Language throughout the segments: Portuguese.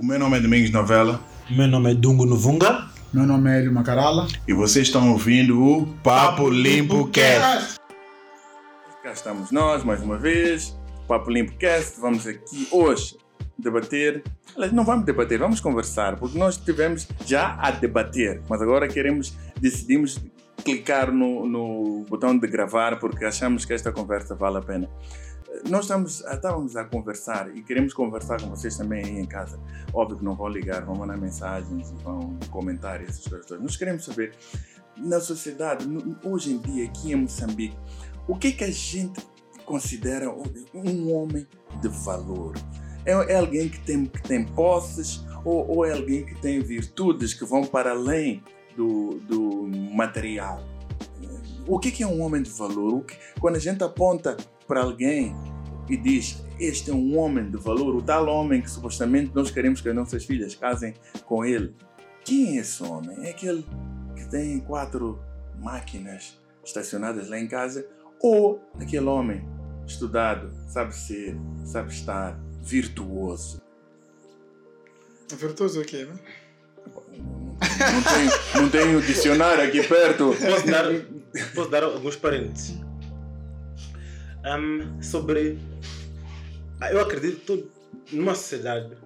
O meu nome é Domingos Novela Meu nome é Dungo Novunga. Meu nome é Hélio Macarala. e vocês estão ouvindo o Papo Limpo Cast. Cá estamos nós mais uma vez, Papo Limpo Cast. Vamos aqui hoje debater. Aliás, não vamos debater, vamos conversar, porque nós tivemos já a debater, mas agora queremos, decidimos clicar no, no botão de gravar porque achamos que esta conversa vale a pena. Nós estamos, estávamos a conversar e queremos conversar com vocês também aí em casa. Óbvio que não vão ligar, vão mandar mensagens vão comentar essas coisas todas. Nós queremos saber, na sociedade, hoje em dia, aqui em Moçambique, o que é que a gente considera um homem de valor? É, é alguém que tem, que tem posses ou, ou é alguém que tem virtudes que vão para além do, do material? O que é que é um homem de valor? Que- quando a gente aponta para alguém e diz este é um homem de valor, o tal homem que supostamente nós queremos que as nossas filhas casem com ele, quem é esse homem? É aquele que tem quatro máquinas estacionadas lá em casa ou aquele homem estudado, sabe ser, sabe estar, virtuoso? É virtuoso o quê, né? Não tenho, não tenho dicionário aqui perto. Posso dar, posso dar alguns parênteses. Ahm, sobre. Eu acredito que numa sociedade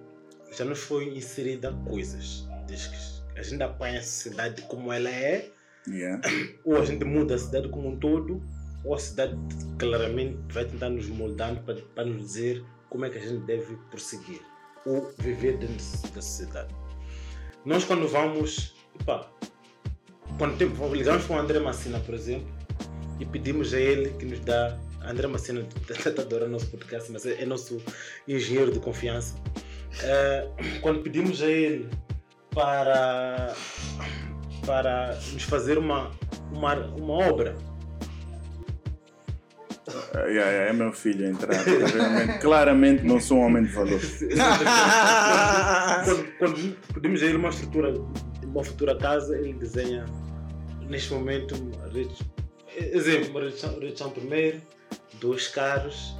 já nos foi inserida coisas. Desde que a gente apanha a sociedade como ela é, Yeah. ou a gente muda a cidade como um todo, ou a cidade claramente vai tentar nos moldando para, para nos dizer como é que a gente deve prosseguir ou viver dentro da sociedade. Nós quando vamos, epá, quando ligamos para o André Massina, por exemplo, e pedimos a ele que nos dá, André está adorando nosso podcast, mas é, é nosso engenheiro de confiança. Eh, quando pedimos a ele para para nos fazer uma, uma, uma obra. Ah, yeah, yeah, é meu filho a entrar. Realmente, claramente não sou um homem de valor. quando, quando pedimos a ele uma estrutura, uma futura casa, ele desenha neste momento, uma rede- exemplo, redução primeiro, dois carros.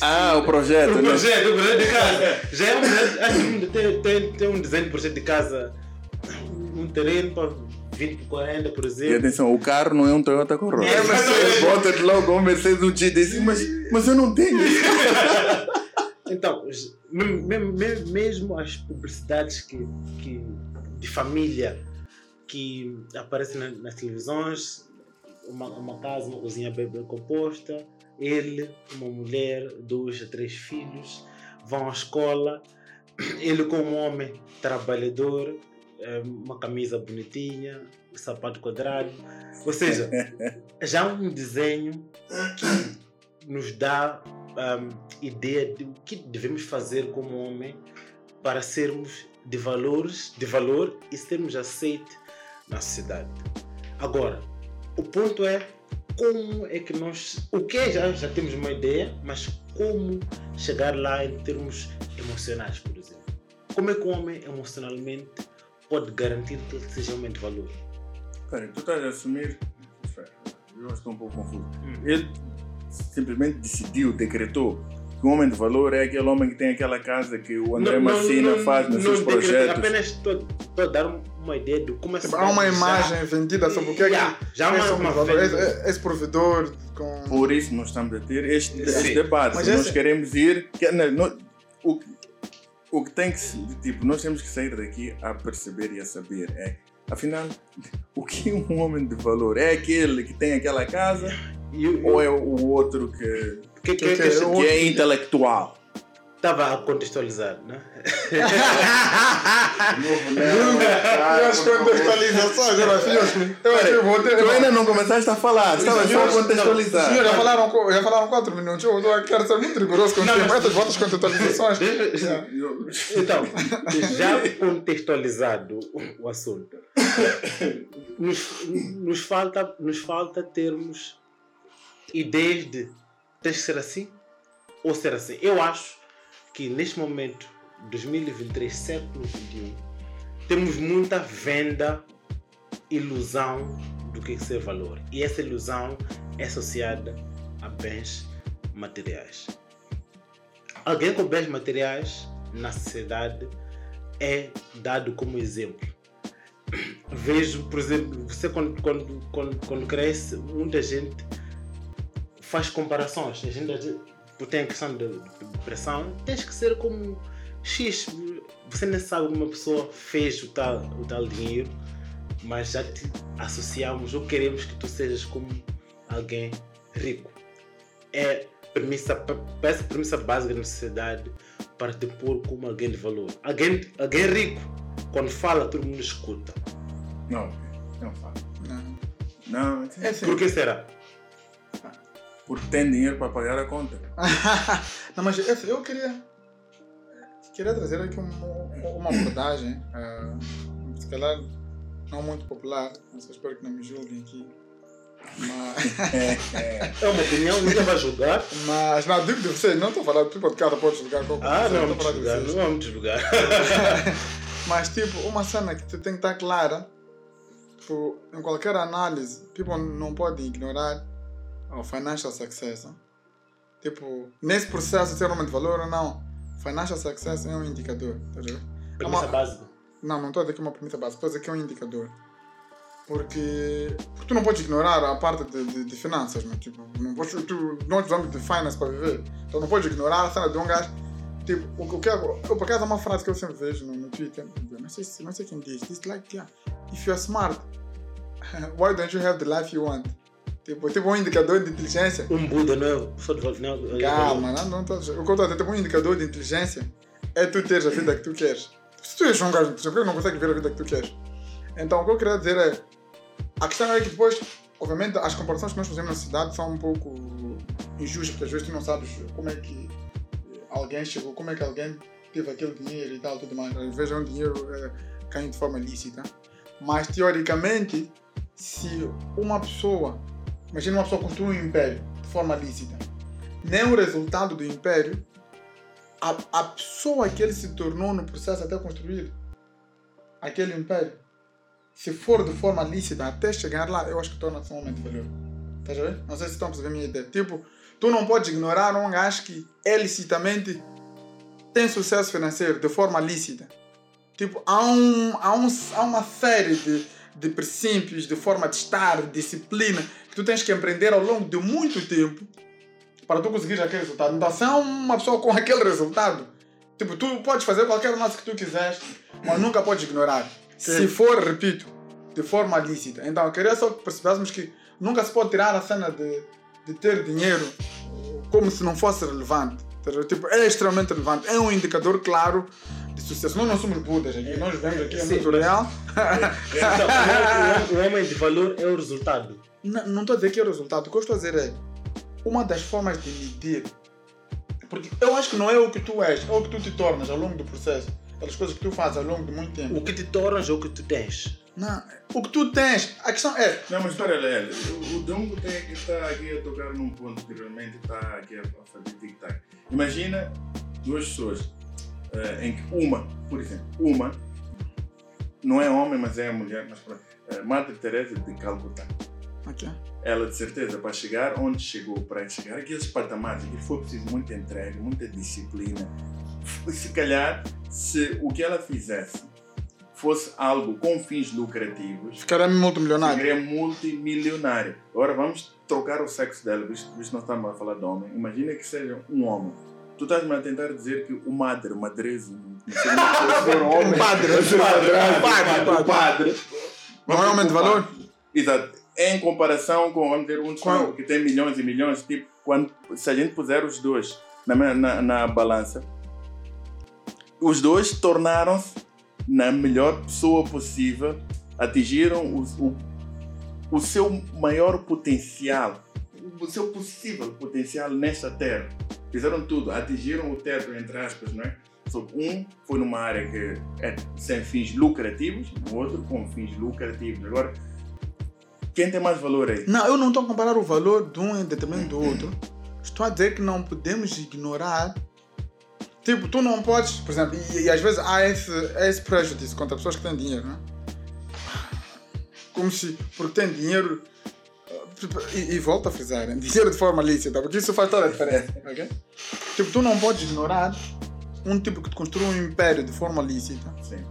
Ah, o projeto. O né? projeto, o projeto de casa. Já é um projeto, acho que tem, tem, tem um desenho de projeto de casa, um terreno para 20 por 40, por E exemplo. atenção, o carro não é um Toyota Corolla. É, mas- Ele bota de logo um Mercedes um desse, mas, mas eu não tenho. Então, mesmo as publicidades que, que, de família que aparecem na- nas televisões, uma, uma casa, uma cozinha bem, bem composta, ele, uma mulher, dois a três filhos, vão à escola, ele como homem trabalhador, eh, uma camisa bonitinha, um sapato quadrado, ou seja, já um desenho que nos dá um, ideia de o que devemos fazer como homem para sermos de valores, de valor e sermos aceitos na sociedade. Agora, o ponto é como é que nós, o que é, já já temos uma ideia, mas como chegar lá em termos emocionais, por exemplo. Como é que o homem emocionalmente pode garantir que ele seja um homem de valor? Pera, tu estás a assumir. Eu estou um pouco confuso. Hum. Ele simplesmente decidiu, decretou que o homem de valor é aquele homem que tem aquela casa que o André Não- não- Massina não- faz nos não seus projetos. Apenas estou a dar uma ideia de como é Tipo, há uma imagem vendida sobre o que é que Já, esse uma, de valor, venda. esse, esse provedor com... Por isso nós estamos a ter este, este debate. Mas nós esse- queremos ir. Que, não, não, o, o que tem que se- tipo, nós temos que sair daqui a perceber e a saber é, afinal, o que é um homem de valor? É aquele que tem aquela casa E ou é o outro que, que, que, que- que, que- que é intelectual? Estava a contextualizar, né? As contextualizações, eu acho, eu acho, que eu vou ter... Tu ainda não começaste a falar, estava só a Senhor, contextualizar. já falaram, já falaram quatro minutos, eu estou- quero ser muito rigoroso com Não, tempo, mas- essas vossas contextualizações. Então, já contextualizado o- assunto, nos, nos, falta, nos falta termos ideias de tens que ser assim ou ser assim. Eu acho que neste momento, 2023, século 21, temos muita venda, ilusão do que é ser valor. E essa ilusão é associada a bens materiais. Alguém com bens materiais na sociedade é dado como exemplo. Vejo, por exemplo, você quando, quando, quando, quando cresce, muita gente faz comparações. A gente, gente tem a questão de depressão, tens que ser como X. Você nem sabe como uma pessoa fez o tal, o tal dinheiro, mas já te associamos ou queremos que tu sejas como alguém rico. É premissa, parece premissa básica da sociedade para te pôr como alguém de valor. Alguém, alguém rico, quando fala, todo mundo escuta. Não, não fala. Não. Não, É assim. Por que será? Porque tem dinheiro para pagar a conta. não, mas esse, eu queria. Queria trazer aqui uma, uma abordagem, eh, se calhar não muito popular, mas eu espero que não me julguem aqui. Mas, É uma opinião, ninguém vai julgar. mas não, digo de vocês, não estou a falar, tipo, de cada pode julgar qualquer Ah, coisa, não, estou a vamos falar julgar, não vamos julgar. Mas, tipo, uma cena que tem que estar clara, tipo, em qualquer análise, people não pode ignorar o financial success. né? Tipo, nesse processo ser homem de valor ou não, financial success é um indicador, tá? É Premissa uma- básica. Não, não estou a dizer que é uma premissa básica, estou a dizer que é um indicador. Porque, porque tu não podes ignorar a parte de, de, de finanças, né? tipo, não podes, tu, nós precisamos de finance para viver. Então não podes ignorar a cena de um gajo. Tipo, o, o que eu, por acaso, há uma frase que eu sempre vejo no, no Twitter, não sei, se- não sei quem diz, diz like, yeah, if you're smart, why don't you have the life you want? Tipo, tipo um indicador de inteligência. Um Buda não é pessoa de valor. Não, é Calma, não, não tô, o a dizer, tipo, um indicador de inteligência é tu teres a vida que tu queres. Se tu és um gajo inteligente, por que não consegue ver a vida que tu queres? Então, o que eu queria dizer é, a questão é que depois, obviamente, as comparações que nós fazemos na cidade são um pouco injustas, porque às vezes tu não sabes como é que alguém chegou, como é que alguém teve aquele dinheiro e tal, tudo mais. Às vezes é um dinheiro é, caindo de forma lícita. Mas, teoricamente, se uma pessoa, imagina uma pessoa construir um império de forma lícita, nem o resultado do império, a, a pessoa que ele se tornou no processo até construir aquele império, se for de forma lícita até chegar lá, eu acho que torna-se um homem de valor. Estás a ver? Não sei se estão a perceber a minha ideia. Tipo, tu não podes ignorar um gajo que é licitamente tem sucesso financeiro de forma lícita. Tipo, há, um, há, um, há uma série de, de princípios, de forma de estar, de disciplina, que tu tens que empreender ao longo de muito tempo para tu conseguir aquele resultado. Então, se é uma pessoa com aquele resultado, tipo, tu podes fazer qualquer análise que tu quiseres, mas nunca podes ignorar. Se for, repito, de forma lícita. Então, eu queria só que percebêssemos que nunca se pode tirar a cena de, de ter dinheiro como se não fosse relevante. Tipo, é extremamente relevante. É um indicador claro de sucesso. Nós não somos budas aqui. Nós vivemos aqui, é Sim, muito mas- real. Então, o, homem de valor é o resultado. Não não estou a dizer que é o resultado. O que eu estou a dizer é uma das formas de medir. Porque eu acho que não é o que tu és, é o que tu te tornas ao longo do processo. Pelas coisas que tu fazes ao longo de muito tempo. O que te tornas é o que tu tens. Não, o que tu tens. A questão é. Não, mas espera aí, o, o Dongo tem que está aqui a tocar num ponto que realmente está aqui a, a fazer tic-tac. Imagina duas pessoas eh, em que uma, por exemplo, uma não é homem, mas é mulher, mas pronto, eh, Madre Teresa de Calcutá. Ok. Ela de certeza para chegar onde chegou, para chegar aqueles patamares, que foi preciso muita entrega, muita disciplina. Se calhar, se o que ela fizesse fosse algo com fins lucrativos, Ficará multimilionário. seria multimilionária. Agora vamos trocar o sexo dela, visto que nós estamos a falar de homem. Imagina que seja um homem. Tu estás-me a tentar dizer que o madre, o como é homem. O padre, o padre, o padre, o padre. Não é homem de valor? Exato. Em comparação com, vamos dizer, um que tem milhões e milhões, tipo, quando, se a gente puser os dois na, na, na balança, os dois tornaram-se na melhor pessoa possível, atingiram o, o, o seu maior potencial, o seu possível potencial nesta terra. Fizeram tudo, atingiram o teto, entre aspas, não é? Só que um foi numa área que é sem fins lucrativos, o outro com fins lucrativos. Agora, quem tem mais valor aí? Não, eu não estou a comparar o valor de um em detrimento do outro. Estou a dizer que não podemos ignorar. Tipo, tu não podes, por exemplo, e, e às vezes há esse, esse prejuízo contra pessoas que têm dinheiro, né? Como se, porque têm dinheiro. E, e volto a frisar, hein? dinheiro de forma lícita, porque isso faz toda a diferença, ok? Tipo, tu não podes ignorar um tipo que te construiu um império de forma lícita. Sim.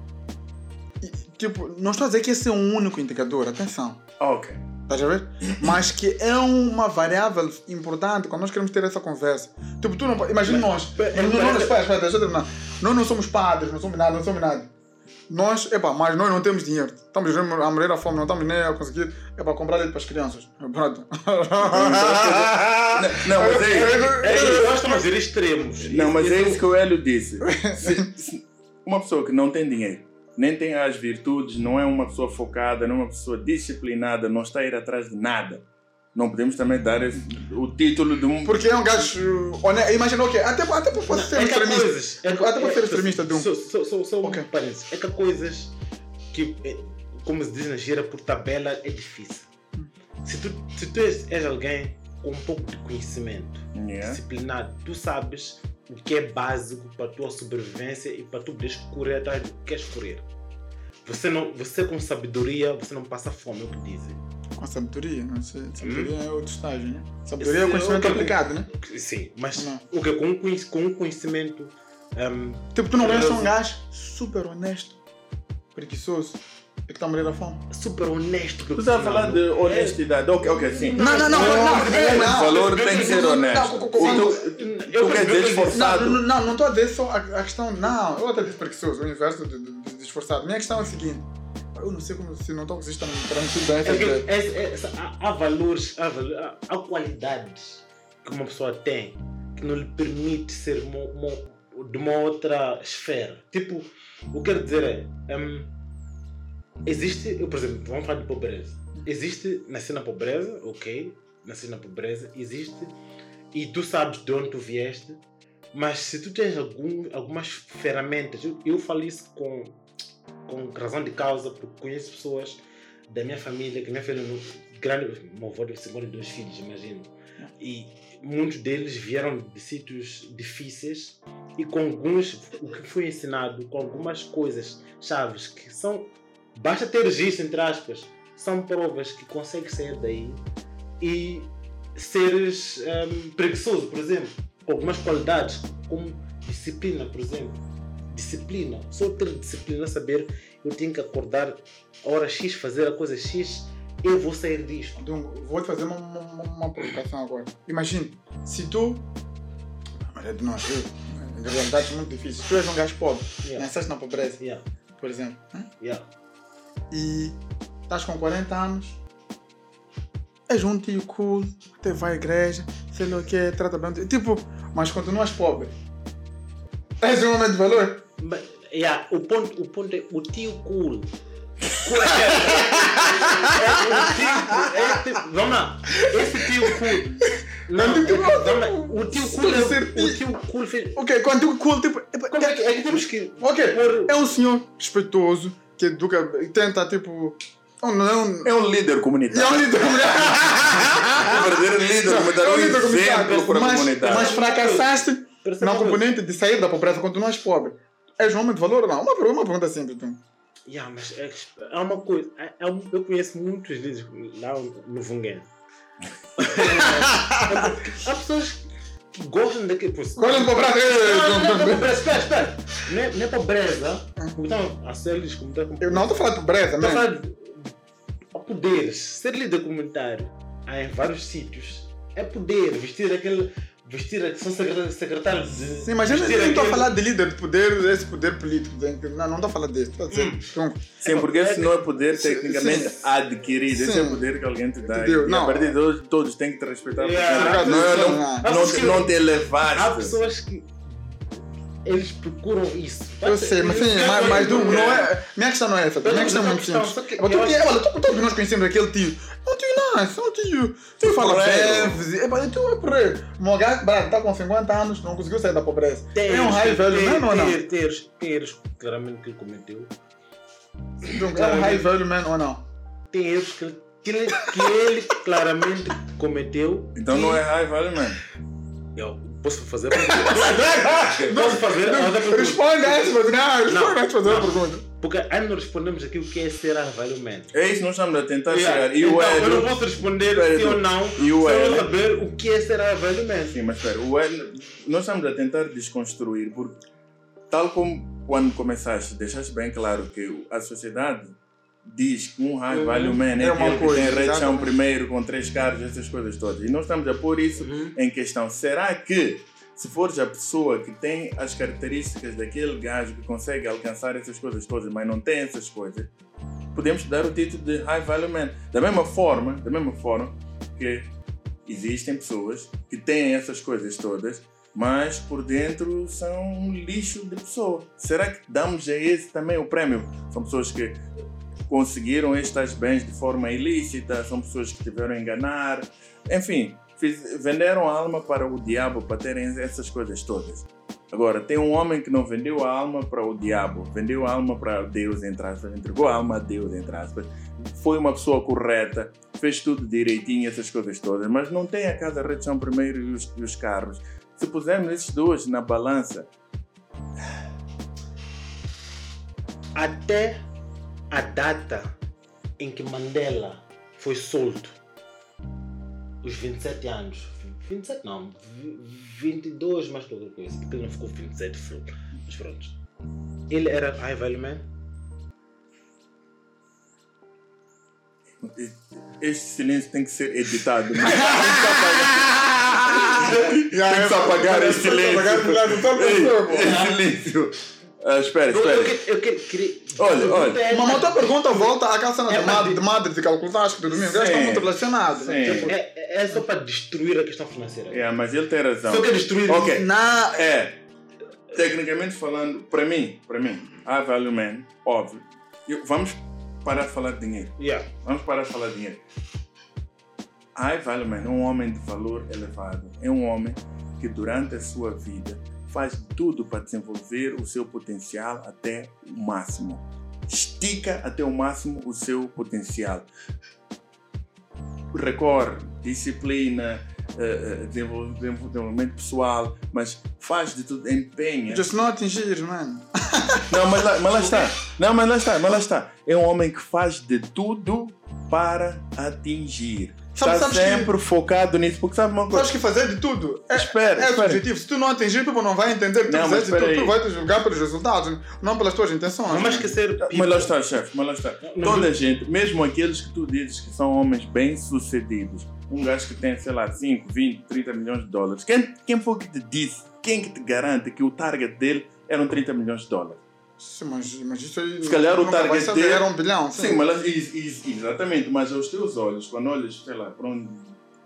E, tipo, não estou a dizer que esse é um único indicador, atenção. Ok. Estás a ver? Mas que é uma variável importante quando nós queremos ter essa conversa. Tipo, tu não Imagina nós. Mas- não somos padres, não somos nada, não somos nada. Nós, epá, mas nós não temos dinheiro. Estamos a morrer a fome, não estamos nem a conseguir epá, comprar leite para as crianças. Pronto. Não, mas é isso. É, nós estamos a ver extremos. Não, mas é isso que o Hélio disse. Se- se uma pessoa que não tem dinheiro, nem tem as virtudes, não é uma pessoa focada, não é uma pessoa disciplinada, não está a ir atrás de nada. Não podemos também dar esse- o título de um. Porque é um gajo. honesto. Imagina, ok, até, até pode ser é que extremista. coisas. É, Até pode ser extremista de um. Só, só, só, só Ok. um parênteses. É que há coisas que, é, como se diz na gira, por tabela é difícil. Se tu, se tu és, és alguém com um pouco de conhecimento, Yeah. disciplinado, tu sabes o que é básico para a tua sobrevivência e para tu poderes correr atrás do que queres correr. Você, não, você com sabedoria, você não passa fome, é o que dizem. Com sabedoria, não sei. Sabedoria Hum. é outro estágio, né? Sabedoria é o Esse- conhecimento ok, aplicado, né? Sim, mas Não. o que com, um com um conhecimento hum, Tipo, tu não conheces um gajo super honesto, preguiçoso, e que está a morrer da fome. super honesto. Tu estás a falar de honestidade. Ok, ok, sim. Não, não, não, não, não, É, não. O valor tem que ser honesto. Não, O tu- Tu quer dizer esforçado? Não, não, não, não estou a dizer só a, a questão. Não, eu até disse preguiçoso, o inverso de, de, de esforçado. Minha questão é a seguinte: eu não sei como se não estou bem essa É é- é- há, há valores, há, há- há qualidades que uma pessoa tem que não lhe permite ser uma- uma- de uma outra esfera. Tipo, o que eu quero dizer é. hum, existe, eu, por exemplo, vamos falar de pobreza. Existe, nascer na pobreza, ok, nascer na pobreza, existe, e tu sabes de onde tu vieste, mas se tu tens algum, algumas ferramentas, eu, eu falo isso com, com razão de causa, porque conheço pessoas da minha família, que minha filha no grande, meu avô teve 52 filhos, imagino. E muitos deles vieram de sítios difíceis e com alguns, o que foi ensinado, com algumas coisas chaves que são, basta ter registro, entre aspas, são provas que consegues sair daí e seres hum, preguiçoso, por exemplo, com algumas qualidades, como disciplina, por exemplo. Disciplina, só ter disciplina, saber eu tenho que acordar a hora X, fazer a coisa X, eu vou sair disto. Então, vou te fazer uma, uma, uma provocação agora. Imagine, se tu. Mas é de nós, eu, em realidades muito difíceis. Tu és um gajo pobre, Yeah. nasceste na pobreza, Yeah, por exemplo, yeah. e estás com 40 anos, és um tio cool, até vai à igreja, sei lá o que, trata bem. Tipo, mas continuas pobre. És um homem de valor? But, yeah, o, ponto, o ponto é o tio cool. é, o tio, é, tipo- vamos lá, esse tio cool. Não, é que- vamos lá, o tio cool, é, o tio cool fez. Ok, quando digo cool, tipo. é- Como é que, é que temos que. Ok, pôr- é um senhor respeitoso que educa, e tenta, tipo. Não é um. É um líder É comunitário. um líder Um verdadeiro líder comunitário. É Um líder comunitário. exemplo para a Mas, comunidade. mas fracassaste na componente de sair da pobreza, continuas pobre. És um homem de valor ou não? Uma pergunta, uma pergunta simples. Então. Yeah, mas é, é uma coisa. É, é eu conheço muitos líderes lá no Vungen. Há pessoas que gostam daquele. Por, Gostam de? Não, não, não, não, pobreza, espera, espera. Não é, não é pobreza. Então, a ser líderes comunitários. Eu não estou falando de pobreza, Estou a né? falar de de- a poderes. Ser líder comunitário há em vários sítios. É poder. Vestir aquele. Vestir a- são secretários de. Sim, mas eu não estou a falar de líder, de poder, esse poder político. Não, não estou a falar desse. Estou a dizer. Hum. Então, Sim, porque esse não é poder tecnicamente sim. adquirido. Esse Sim. é o poder que alguém te dá. Entendeu? E Não. a partir de hoje todos têm que te respeitar. Yeah. Não, é- não, Ah. não, te, não te Há elevaste. pessoas que. Eles procuram isso. eu sei, mas sim, mas, mas não, não é. Minha questão não é essa. Minha questão é muito simples. olha, todos nós conhecemos aquele tio. É um tio nice, é um tio. Tu fala bem, é mas tu é porreiro. O gajo, está com 50 anos, não conseguiu sair da pobreza. É um raio velho, tem- man ou não? Erros, tem erros, claramente, que ele cometeu. Então, É um raio velho, man ou não? Tem erros que, ele- que, ele, que ele claramente cometeu. Então não é raiva, olha, mano. Eu posso fazer a pergunta. posso fazer a pergunta. Responde a essa, mas não, responde essa fazer a Não. pergunta. Porque ainda não respondemos aqui o que é ser avaliamento. É isso nós estamos a tentar Yeah. chegar. E o Então, eu não posso responder sim ou não E o sem eu saber o que é ser avaliamento. Sim, mas espera, o Hélio, nós estamos a tentar desconstruir, porque tal como quando começaste, deixaste bem claro que a sociedade diz que um high Uhum. value man é, É uma que coisa, tem exatamente. primeiro com três carros, essas coisas todas. E nós estamos a pôr isso Uhum. em questão. Será que se fores a pessoa que tem as características daquele gajo que consegue alcançar essas coisas todas, mas não tem essas coisas, podemos dar o título de high value man. Da mesma forma, da mesma forma que existem pessoas que têm essas coisas todas, mas por dentro são um lixo de pessoa. Será que damos a esse também o prémio? São pessoas que conseguiram estes bens de forma ilícita, são pessoas que tiveram a enganar, enfim, fiz- venderam a alma para o diabo para terem essas coisas todas. Agora, tem um homem que não vendeu a alma para o diabo, vendeu a alma para Deus, entre aspas, entregou a alma a Deus, entre aspas. Foi uma pessoa correta, fez tudo direitinho, essas coisas todas, mas não tem a casa de chão primeiro e os, e os carros. Se pusermos esses dois na balança, Até a data em que Mandela foi solto, os 27 anos, 27 não, vi- 22 mais qualquer coisa, porque ele não ficou 27 flow, mas pronto. Ele era high value man? este silêncio tem que ser editado. né? Tem que se apagar é, esse tem que silêncio. apagar esse silêncio, silêncio. Ah, espera, Eu, eu, espera. que- eu que- queria. Olha, olha. É, Mas a tua pergunta volta àquela cena É, de, de madre de cálculos, acho que do domingo. Eles estão muito relacionados. né? Tipo, é, é só para destruir a questão financeira. É, mas ele tem razão. Só quer destruir. Ok. na, É, tecnicamente falando, para mim, para mim, high value man, óbvio. Eu- vamos parar de falar de dinheiro. Yeah. Vamos parar de falar de dinheiro. High value man é um homem de valor elevado. É um homem que durante a sua vida faz de tudo para desenvolver o seu potencial até o máximo. Estica até o máximo o seu potencial. Recorre, disciplina, eh, eh, desenvol- desenvolvimento pessoal, mas faz de tudo, empenha. just não atingir, mano. Não, mas lá, mas lá está. Não, mas lá está, mas lá está. É um homem que faz de tudo para atingir. Sabe- está sabes que- sempre focado nisso, porque sabe uma coisa? Sabes que fazer de tudo é, Espera, é espera. subjetivo. Se tu não atingir, tu não vai entender que tu Não, mas fizeste de tudo. espera Tu aí. vai te julgar pelos resultados, não pelas tuas intenções. Não vai esquecer. Mas lá está, chefe, mas lá está. Não, Toda não. a gente, mesmo aqueles que tu dizes que são homens bem-sucedidos, um gajo que tem, sei lá, 5, 20, 30 milhões de dólares, quem, quem foi que te disse, quem que te garante que o target dele eram 30 milhões de dólares? Sim, mas, mas isso aí. Se calhar o target saber, dele- Era um bilhão. Sim, Sim, mas lá- ex- ex- exatamente, mas aos teus olhos, quando olhas, sei lá, para.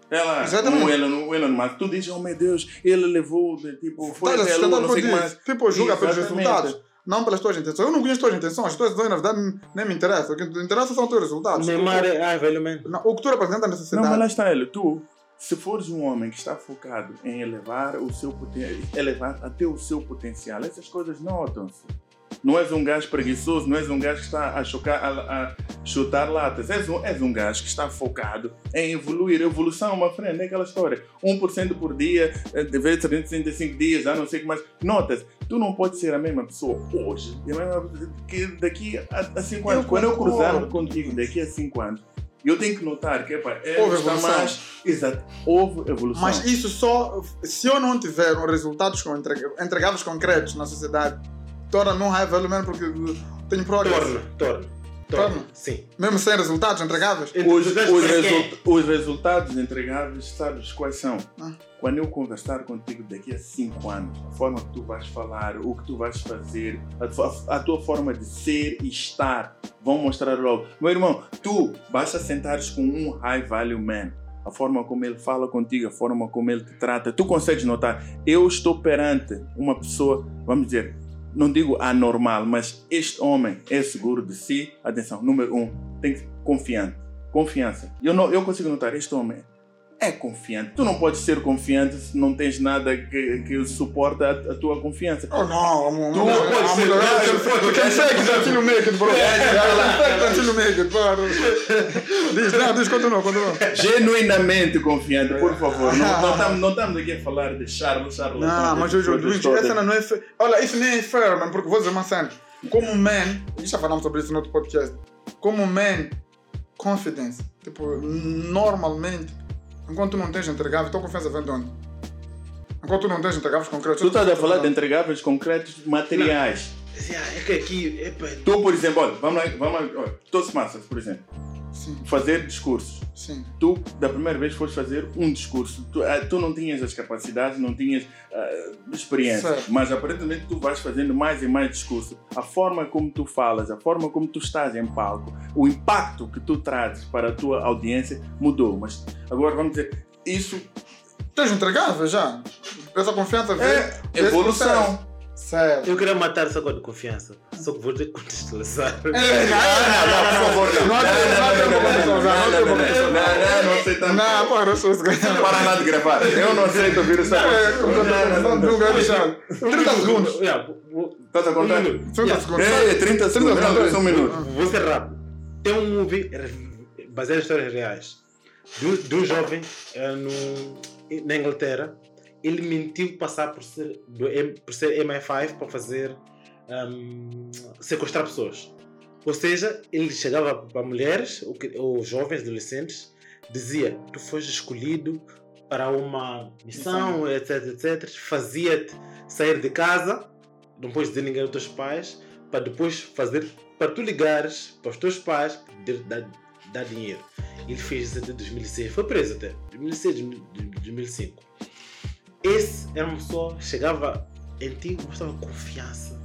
Sei lá, Exatamente. um Elon, um Elon Musk, tu dizes, oh meu Deus, ele levou, de, tipo, foi Estás a até a lua, não sei o que mais. Tipo, julga pelos resultados. Não pelas tuas intenções. Eu não conheço as tuas intenções. As tuas intenções, na verdade, nem me interessam. O que me interessa são os teus resultados. Neymar é high value man. Não, O que tu representa na Não, sociedade. mas lá está ele. Tu, se fores um homem que está focado em elevar o seu poten- elevar até o seu potencial, essas coisas notam-se. Não és um gajo preguiçoso, não és um gajo que está a, chocar, a, a chutar latas. És um, és um gajo que está focado em evoluir. Evolução, uma frente, é aquela história. 1% por dia, eh, de vez 365 dias, já não sei o que mais. Notas, tu não podes ser a mesma pessoa hoje a mesma que daqui a 5 anos. Eu Quando eu cruzar contigo daqui a 5 anos, eu tenho que notar que epa, é, Houve evolução. mais. Exato, houve evolução. Mas isso só. Se eu não tiver resultados entregáveis concretos na sociedade, torna-me um high value man porque tenho progresso. Torna, torna. Torna. Torna. Sim. Mesmo sem resultados entregáveis. Os, Os- os, os- result- os resultados entregáveis, sabes quais são? Ah. Quando eu conversar contigo daqui a 5 anos, a forma que tu vais falar, o que tu vais fazer, a, tua- a tua forma de ser e estar, vão mostrar logo. Meu irmão, tu basta sentares com um high value man. A forma como ele fala contigo, a forma como ele te trata, tu consegues notar. Eu estou perante uma pessoa, vamos dizer, não digo anormal, mas este homem é seguro de si. Atenção, número um, tem que confiante. Confiança. Eu, não, eu consigo notar, este homem é confiante. Tu não podes ser confiante se não tens nada que, que suporta a, a tua confiança. Oh não, amor. Tu não podes ser- pode- Quem segue já tinha no make it, bro. Tinha no make it, bro. Diz, não, diz, continua, continua. Genuinamente confiante, por favor. Não, estamos, aqui a falar de Charles, Charles. Não, mas eu juro, essa não é. Olha, isso nem é fair, man, porque vou dizer uma cena. Como man, e já falamos sobre isso no outro podcast. Como man, confidence. Tipo, normalmente, enquanto tu não tens entregável, tua confiança vem de onde? Enquanto tu não tens entregáveis concretos. Tu estás a falar de entregáveis concretos materiais. É que aqui. epa, Tu, por exemplo, olha, vamos lá, vamos lá, olha, Toastmasters, por exemplo, Sim, fazer discursos. sim. Tu, da primeira vez, foste fazer um discurso. Tu, ah, tu não tinhas as capacidades, não tinhas ah, experiência. Certo. Mas aparentemente tu vais fazendo mais e mais discurso. A forma como tu falas, a forma como tu estás em palco, o impacto que tu trazes para a tua audiência mudou. Mas agora vamos dizer, isso Tens entregáveis já. Essa confiança é evolução. Certo. Eu queria matar só com a confiança. Só que vou ter que contextualizar. Não, não, não, por favor. Não, não, não, não, não, não não Não, não Não para nada de gravar. Eu não aceito ouvir essa coisa. Não não, não. 30 segundos. Estás a contar? 30 segundos. 30 segundos. Um minuto. Vou ser rápido. Tem um movie baseado em histórias reais de um jovem na Inglaterra ele mentiu passar por ser, por ser MI5 para fazer ahm, sequestrar pessoas. Ou seja, ele chegava para mulheres ou, jovens, adolescentes, dizia: Tu foste escolhido para uma missão, etc, etc. Fazia-te sair de casa, não podes dizer ninguém aos teus pais, para depois fazer, para tu ligares para os teus pais, dar, dar dinheiro. Ele fez isso até 2006, foi preso até, 2006, 2005. Esse era uma pessoa, chegava em ti, mostrava confiança.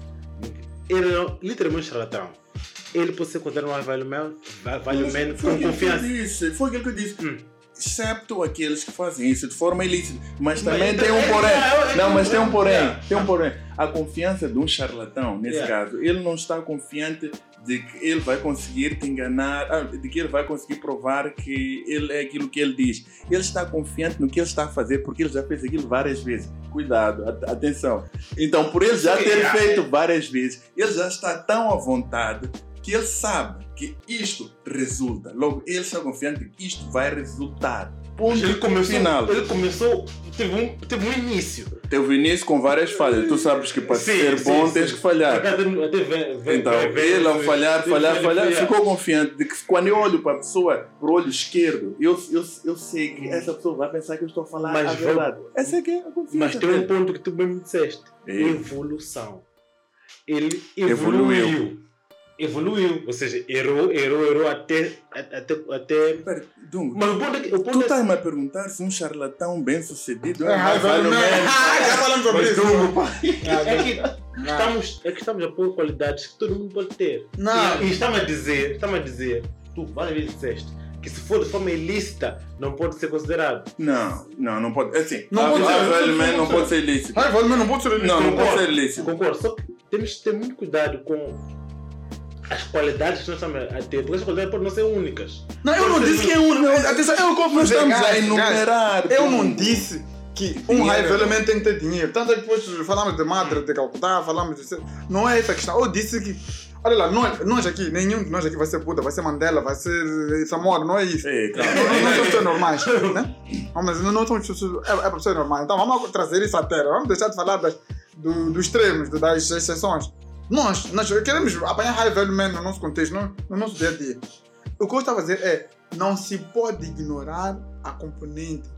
Ele era literalmente um charlatão. Ele pode ser considerado um value man, value man Foi com que confiança. disse. Foi aquilo que eu disse. Hum. Excepto aqueles que fazem isso de forma ilícita. Mas Mas também então tem um é- porém. é- é- Não, mas tem um porém. Tem um porém. A confiança de um charlatão, nesse caso, ele não está confiante de que ele vai conseguir te enganar, ah, de que ele vai conseguir provar que ele é aquilo que ele diz. Ele está confiante no que ele está a fazer porque ele já fez aquilo várias vezes. Cuidado, at- atenção. Então, por ele já ter feito várias vezes, ele já está tão à vontade que ele sabe que isto resulta. Logo, ele está confiante que isto vai resultar. Ponto Ele começou, final. ele começou, teve um, teve um início. Teve início com várias falhas. Tu sabes que para Sim, ser sim, bom sim. tens que falhar. Até, até vem, vem, Então, vem, vem, ele ao falhar, falhar, falhar, ficou confiante de que quando eu olho para a pessoa por olho esquerdo, eu, eu, eu sei que essa pessoa vai pensar que eu estou a falar Mas a verdade. Essa é que é a confiança. Mas tem um ponto que tu bem me disseste. É. Evolução. Ele Evoluiu. evoluiu. Evoluiu. Ou seja, errou, errou, errou até. até, até... Espera, Dungo, Mas o ponto é que. O tu ponto é estás-me a perguntar se um charlatão bem sucedido É raiva, value não. man. Já falamos sobre isso. Dungo, pá. é que estamos, é que estamos a pôr qualidades que todo mundo pode ter. Não. E, e estamos a dizer, estamos a dizer, tu várias vezes disseste, que se for de forma ilícita, não pode ser considerado. Não, não, não pode. Assim, Não a- pode a ser, value não pode não ser. pode ser ilícito. Mas não pode ser Não, não pode ser ilícito. Concordo, só que temos que ter muito cuidado com as qualidades que nós estamos a ter, porque as qualidades podem não ser únicas. Não, eu não disse que é um. Atenção, eu como Nós estamos a enumerar. Eu não disse que um Dinheiro. high element tem que ter dinheiro. Tanto é que depois falamos de Madre de Calcutá, falamos de. Não é essa a questão. Eu disse que. Olha lá, nós, nós aqui, nenhum de nós aqui vai ser Buda, vai ser Mandela, vai ser Samora, não é isso. Ei, calma. Não, são pessoas normais, né? Não, mas não, não são pessoas, é, é para pessoas normais. Então vamos trazer isso à terra. Vamos deixar de falar das, do, dos extremos, das exceções. Nós, nós queremos apanhar high value man no nosso contexto, no, no nosso dia a dia. O que eu estou a fazer é, não se pode ignorar a componente,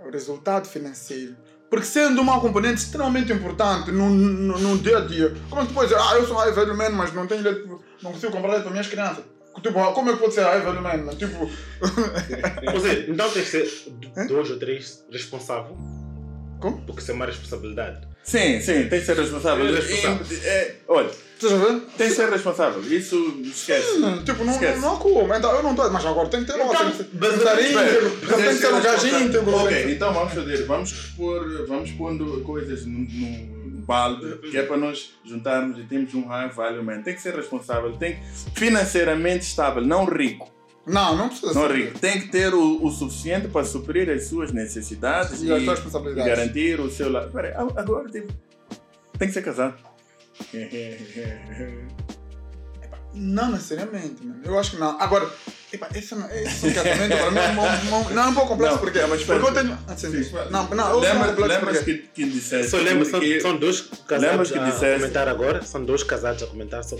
o resultado financeiro. Porque sendo uma componente extremamente importante no, no, no dia a dia, como tu pode dizer, ah, eu sou high value man, mas não tenho não consigo comprar leite para minhas crianças? Tipo, como é que pode ser high value man? Tipo, Ou seja, então tem que ser dois ou três responsáveis. Como? Porque isso é uma responsabilidade. Sim, sim, tem que ser responsável. É responsável. E, é, olha, Estás a ver? tem que ser responsável. Isso esquece. Não, tipo, não, Esquece. não há como. Então, eu não estou. Mas agora tem que ter Então, tem que ser- mas- tem que ser um gajo íntegro. Ok, então vamos fazer, vamos pôr, vamos pondo coisas no, no balde, que é para nós juntarmos e termos um high value man. Tem que ser responsável, tem que financeiramente estável, não rico. Não, não precisa Não ser. rico. Tem que ter o, o suficiente para suprir as suas necessidades E as suas responsabilidades. garantir o seu aí, agora tipo, tem que ser casado. Não necessariamente, mano. Eu acho que não. Agora, esse não, esse é um casamento para mim é um- um- não é um pouco complexo Não, porque, não, mas porque eu tenho. Assim, Sim. não, não, eu Lembra- não Lembras porque. que, que disseste. Só lembro, são, que- são dois casados que a disseste- comentar agora. São dois casados a comentar por.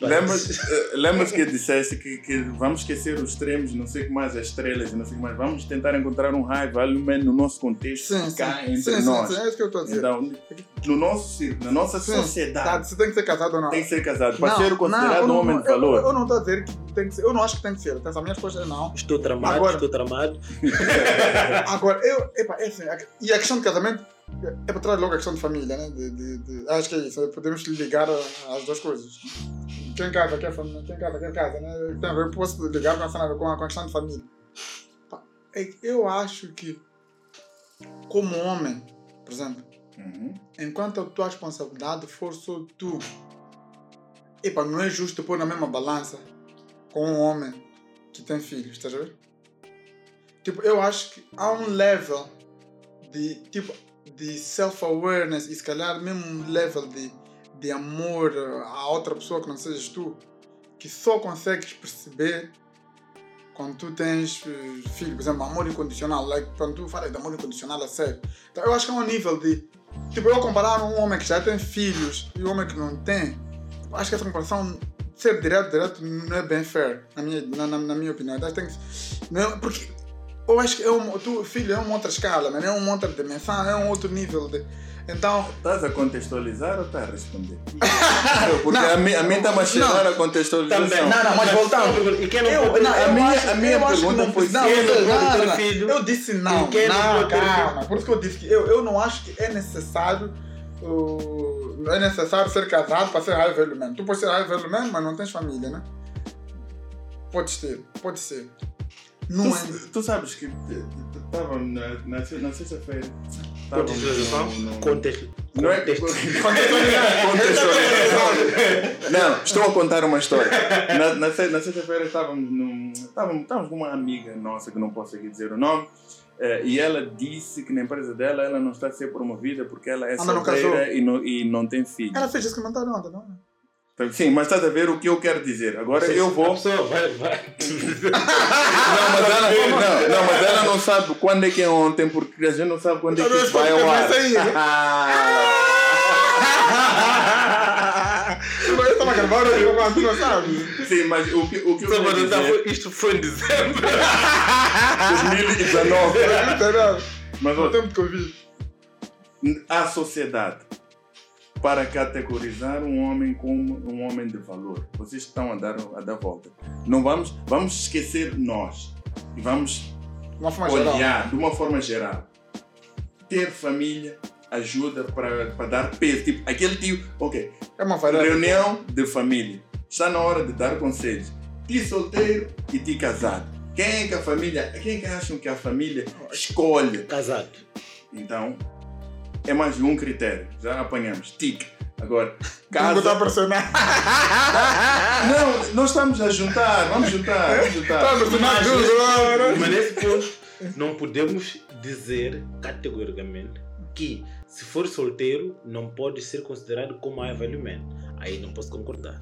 Lembras, eh, lembras que disseste que, que vamos esquecer os extremos, não sei o que mais, as estrelas, e não sei o que mais. Vamos tentar encontrar um raio, value man no nosso contexto, Sim, sim, cá entre sim, sim, nós. sim, é isso que eu estou a dizer. Então, no nosso círculo, na nossa Sim, sociedade, tá, você tem que ser casado ou não. tem que ser casado. Para Não, ser não, considerado um não- homem de valor. Eu, eu não estou a dizer que tem que ser. Eu não acho que tem que ser. Atenção, a minha resposta é não. Estou tramado, Agora- estou tramado. Agora, eu. Epa, é assim, e a questão de casamento é para trás logo a questão de família, né? De, de, de- acho que é isso. Podemos ligar as duas coisas. Quem casa quer família, quem casa quer casa, né? Então, eu posso ligar com a, questão de família. É Eu acho que, como homem, por exemplo, Uhum. enquanto a tua responsabilidade for só tu, epa, não é justo pôr na mesma balança com um homem que tem filhos, estás a ver? Tipo, eu acho que há um level de, tipo, de self-awareness e se calhar mesmo um level de, de amor a outra pessoa que não sejas tu, que só consegues perceber quando tu tens eh, filho, por exemplo, amor incondicional, like, quando tu falas de amor incondicional a sério. Então, eu acho que é um nível de, Tipo, eu comparar um homem que já tem filhos e um homem que não tem, acho que essa comparação, ser direto, direto, não é bem fair, na minha, na, na, na minha opinião. Então, tem que, não porque eu acho que é um, tu, filho é uma outra escala, man, é uma outra dimensão, é um outro nível de. Então, Estás a contextualizar ou estás a responder? Porque Não, a mim a mim está-me a cheirar não. a contextualização. Também. Não, não, mas voltando. E quem não eu, pode- não, a eu minha- acho, a minha eu acho que pergunta não foi não, não, não, não. filho. Eu disse não. Não calma. Por isso que eu disse que eu, eu não acho que é necessário. uh, é necessário ser casado para ser high value man. Tu podes ser high value man, mas não tens família, né? Podes ter, pode ser. Não é. Tu, tu sabes que estava na, na, na sexta-feira. estávamos Contextualização? é contexto. Contextualização. Não, estou a contar uma história. Na, na, na sexta-feira estávamos, num, estávamos, estávamos com uma amiga nossa, que não posso aqui dizer o nome, eh, e ela disse que na empresa dela ela não está a ser promovida porque ela é Ah, solteira e não, e não tem filho. Ela fez esse comentário ontem, não? Sim, mas estás a ver o que eu quero dizer. Agora eu A vou. vai, vai. Não, mas ela não, não, mas ela não sabe quando é que é ontem, porque a gente não sabe quando é que vai ao ar. sair. Eu tu não sabe. Sim, mas o que, o que eu Só quero dizer, foi- Isto foi em dezembro. 2019. Entendeu? Mas No olha, tempo que eu vi. a sociedade para categorizar um homem como um homem de valor. Vocês estão a dar, a dar volta. Não vamos, vamos esquecer nós e vamos De uma forma geral. olhar de uma forma geral. Ter família ajuda para, dar peso. Tipo, aquele tio, ok, É uma reunião de família. Está na hora de dar conselhos. Ti solteiro e ti casado. Quem é que a família, quem é que acham que a família escolhe? Casado. Então, é mais de um critério. Já apanhamos. Tic. Agora, casa. pressionar. Não, nós estamos a juntar. Vamos juntar. Vamos juntar. pressionar Mas. Mas não podemos dizer categoricamente que se for solteiro, não pode ser considerado como high value man. Aí não posso concordar.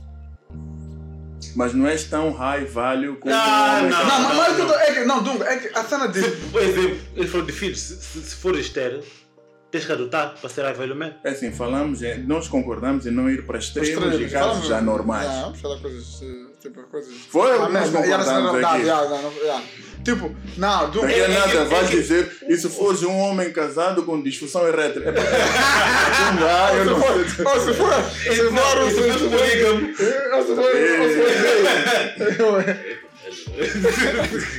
Mas não és tão high value como Ah, não. que- Não, mas, tudo é que. Não, Dunga, é que a cena de. Por exemplo, ele falou de filhos. Se, se, for estéreo, tens que adotar para ser high value man. É assim, falamos, é, nós concordamos em não ir para extremos e casos falamos- já normais. Yeah, Vamos falar coisas. eh, Tipo, coisas. Foi o Ah, que nós yeah, concordamos aqui. Tipo, não, Dunga. Daqui a nada que- vais é que- dizer, e se fores um homem casado com disfunção erétil? É não dá, eu Se não for, sei. se for, se for, se for, Não, se for, não se for, se for,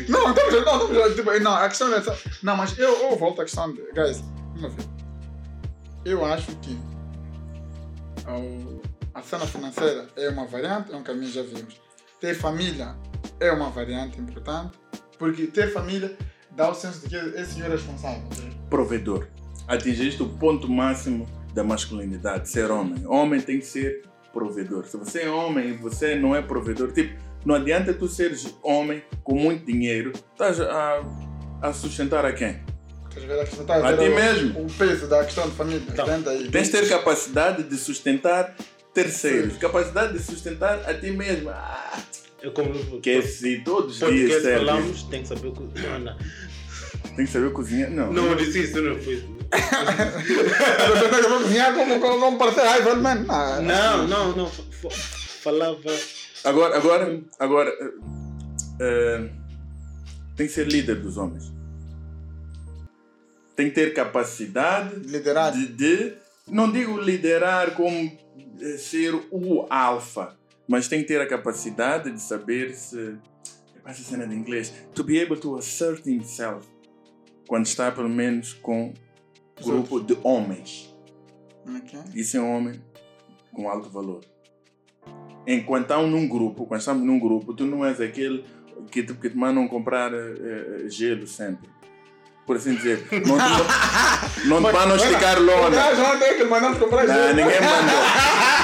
Não, estamos não, estamos tipo, não, a questão é essa. Não, mas eu, eu volto à questão de. Guys, vamos ver. Eu acho que o- a cena financeira é uma variante, é um caminho já vimos. Ter família é uma variante importante, porque ter família dá o senso de que esse senhor é responsável. Provedor. Atingiste o ponto máximo da masculinidade, ser homem. Homem tem que ser provedor. Se você é homem e você não é provedor, tipo, não adianta tu seres homem com muito dinheiro, estás a, a sustentar a quem? Estás a ver a questão? Tá A ver ti mesmo. O peso da questão de família. Então, aí. Tens de ter capacidade de sustentar terceiros, capacidade de sustentar a ti mesmo. Ah, como Que é se todos os dias falamos, tem que saber. co- Não, não. Tem que saber cozinhar. Não. Não, eu disse isso, não foi. Eu vou cozinhar como, como, parecer High Velho Man. Não, Não, não, não. fa- fa- Falava. Agora, agora, agora. eh, tem que ser líder dos homens. Tem que ter capacidade Liderar. de, de- não digo liderar como eh, ser o alfa, mas tem que ter a capacidade de saber se essa cena de inglês to be able to assert himself quando está pelo menos com um grupo de homens. Ok. Isso é um homem com alto valor. Enquanto estão num grupo, quando estamos num grupo, tu não és aquele que te, que te mandam comprar eh, gelo sempre. Por assim dizer. Não te, não te mandam esticar lona. Não, não tem que mandar comprar Não, gelo. ninguém mandou.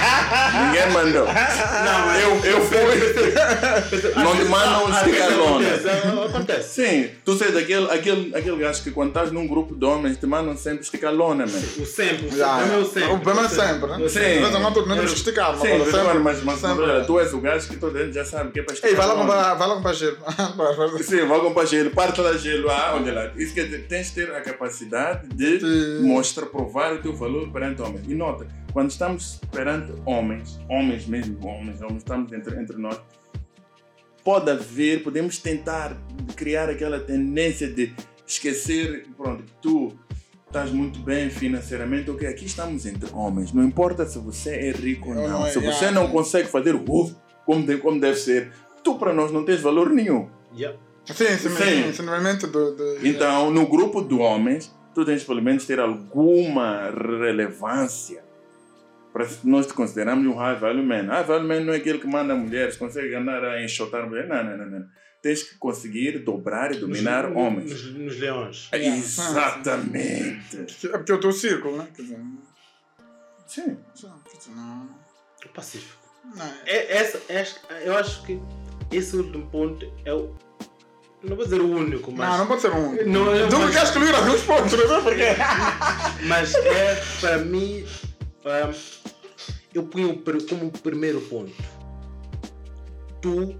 ninguém mandou. Não, mas- Eu, eu fui. Não te mandam esticar lona. Acontece, acontece. Sim, tu és aquele, aquele, aquele gajo que quando estás num grupo de homens te mandam sempre esticar lona, man. O sempre, o Já, sempre. é o O sempre. problema é sempre, né? Sim. De vez em quando não temos que esticar, mas Sim, agora mas, sempre. mas, mas sempre. tu és o gajo que toda a gente já sabe que é para esticar Ei, vai lá comprar, vai lá comprar gelo. Vai, vai, vai. Sim, vou comprar gelo, parte lá gelo. Ah, olha lá. Isso quer dizer, tens de ter a capacidade de mostrar, provar o teu valor perante homens. E nota, quando estamos perante homens, homens mesmo, homens, homens, estamos entre, entre nós, pode haver, podemos tentar criar aquela tendência de esquecer, pronto, tu estás muito bem financeiramente, ok, aqui estamos entre homens, não importa se você é rico ou não, se você yeah. não consegue fazer o como, de- como deve ser, tu para nós não tens valor nenhum. Sim, sim, Sim. do Então, no grupo de homens, tu tens pelo menos ter alguma relevância. Nós te consideramos um high value man. High value man não é aquele que manda mulheres, consegue andar a enxotar mulheres. Não, não, não, não. Tens que conseguir dobrar e dominar Nos- homens. Nos, nos leões. Exatamente. É porque é o teu círculo, né? Quer dizer. Sim. não. O Pacífico. Não. É, essa, essa, eu acho que esse último ponto é o. Não vou dizer o único, mas. Não, não pode ser um. Não, eu- Tu mas- que queres excluir alguns pontos, não sei porquê. Mas é, para mim, ah, eu ponho como primeiro ponto. Tu,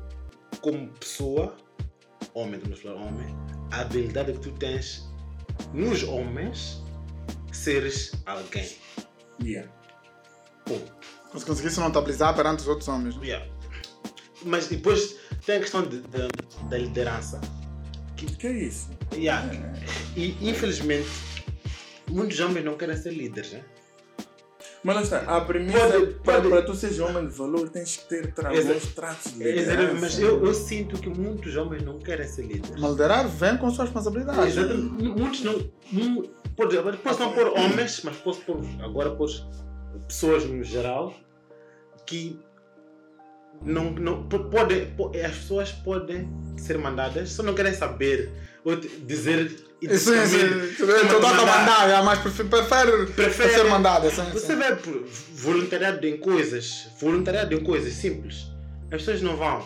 como pessoa, homem, vamos falar homem, a habilidade que tu tens nos homens, seres alguém. Yeah. Ponto. Se conseguisse notabilizar perante os outros homens. né? Yeah. Mas depois tem a questão de, de- da liderança. O que é isso? Yeah. E infelizmente, muitos homens não querem ser líderes. Né? Mas lá está, a premissa para, para tu seres homem de valor tens que ter tra Exa- bons traços de liderança. Mas eu, eu sinto que muitos homens não querem ser líderes. Mas liderar vem com suas responsabilidades. Exatamente. Muitos não. mu- Pode, posso não pôr homens, mas posso pôr agora pôr pessoas no geral que não, não po- podem, po- as pessoas podem ser mandadas, só não querem saber ou dizer Sim, sim. especificamente Tu dá como a mandar. é, mas prefere, prefere, ser mandada. Sim, Você sim. vê por voluntariado em coisas, voluntariado em coisas simples, as pessoas não vão.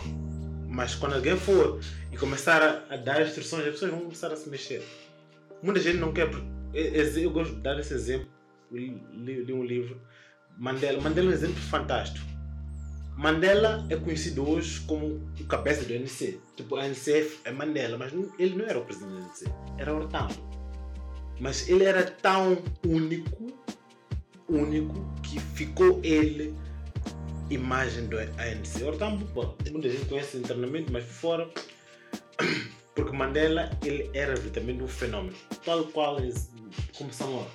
Mas quando alguém for e começar a, a dar instruções, as pessoas vão começar a se mexer. Muita gente não quer. porque- e- e- Eu gosto de dar esse exemplo. Li- li um livro. Mandela. Mandela é um exemplo fantástico. Mandela é conhecido hoje como o cabeça do ANC. Tipo, a ANC é Mandela, mas ele não era o presidente do ANC, era Hortambo. Mas ele era tão único único que ficou ele imagem do ANC. Hortambo, bom, muita gente conhece internamente, mas fora, porque Mandela ele era verdadeiramente um fenômeno, tal qual como Samora.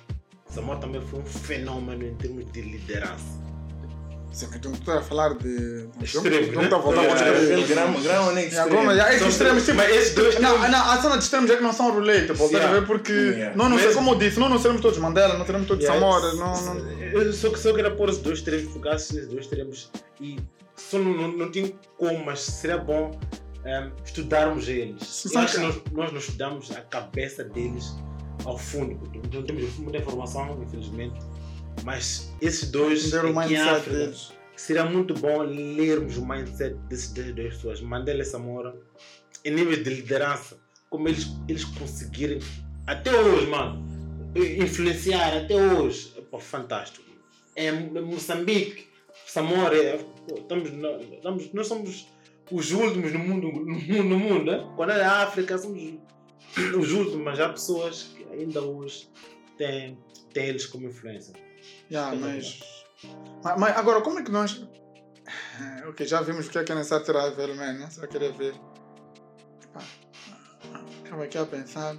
Samora também foi um fenômeno em termos de liderança. Sim, mas tu não estás a falar de. Extremos, Não né? está a voltar extremos. Aquele grão, grão nem extremo. já, esses extremos, tipo, mas esses dois Não, não, a cena de extremos é que não são relatable, estás a ver? Porque Yeah. nós não Mas- sei como eu disse, nós não seremos todos Mandela, não seremos todos Samora, não, não. Eu só, só queria pôr os dois extremos, focar-se nesses dois extremos e só não, não, não tinha como, mas seria bom ehm, estudarmos eles. Sim, Eu acho que sim. nós, nós não estudamos a cabeça deles ao fundo, porque não temos muita informação, infelizmente, mas esses dois Entender o aqui em África, deles. seria muito bom lermos o mindset desses duas duas pessoas, Mandela e Samora, em níveis de liderança, como eles, eles conseguirem, até hoje, mano, influenciar até hoje. Pô, fantástico. É Mo- Moçambique, Samora, é, pô, estamos, nós, estamos- nós somos os últimos no mundo, no mundo, no mundo né? quando é a África, somos os últimos, mas há pessoas que ainda hoje têm, têm eles como influência. Yeah, mas, mas, mas agora, como é que nós. Ok, já vimos o que é que é necessário tirar velho man, né? Só queria ver. Estava aqui a pensar.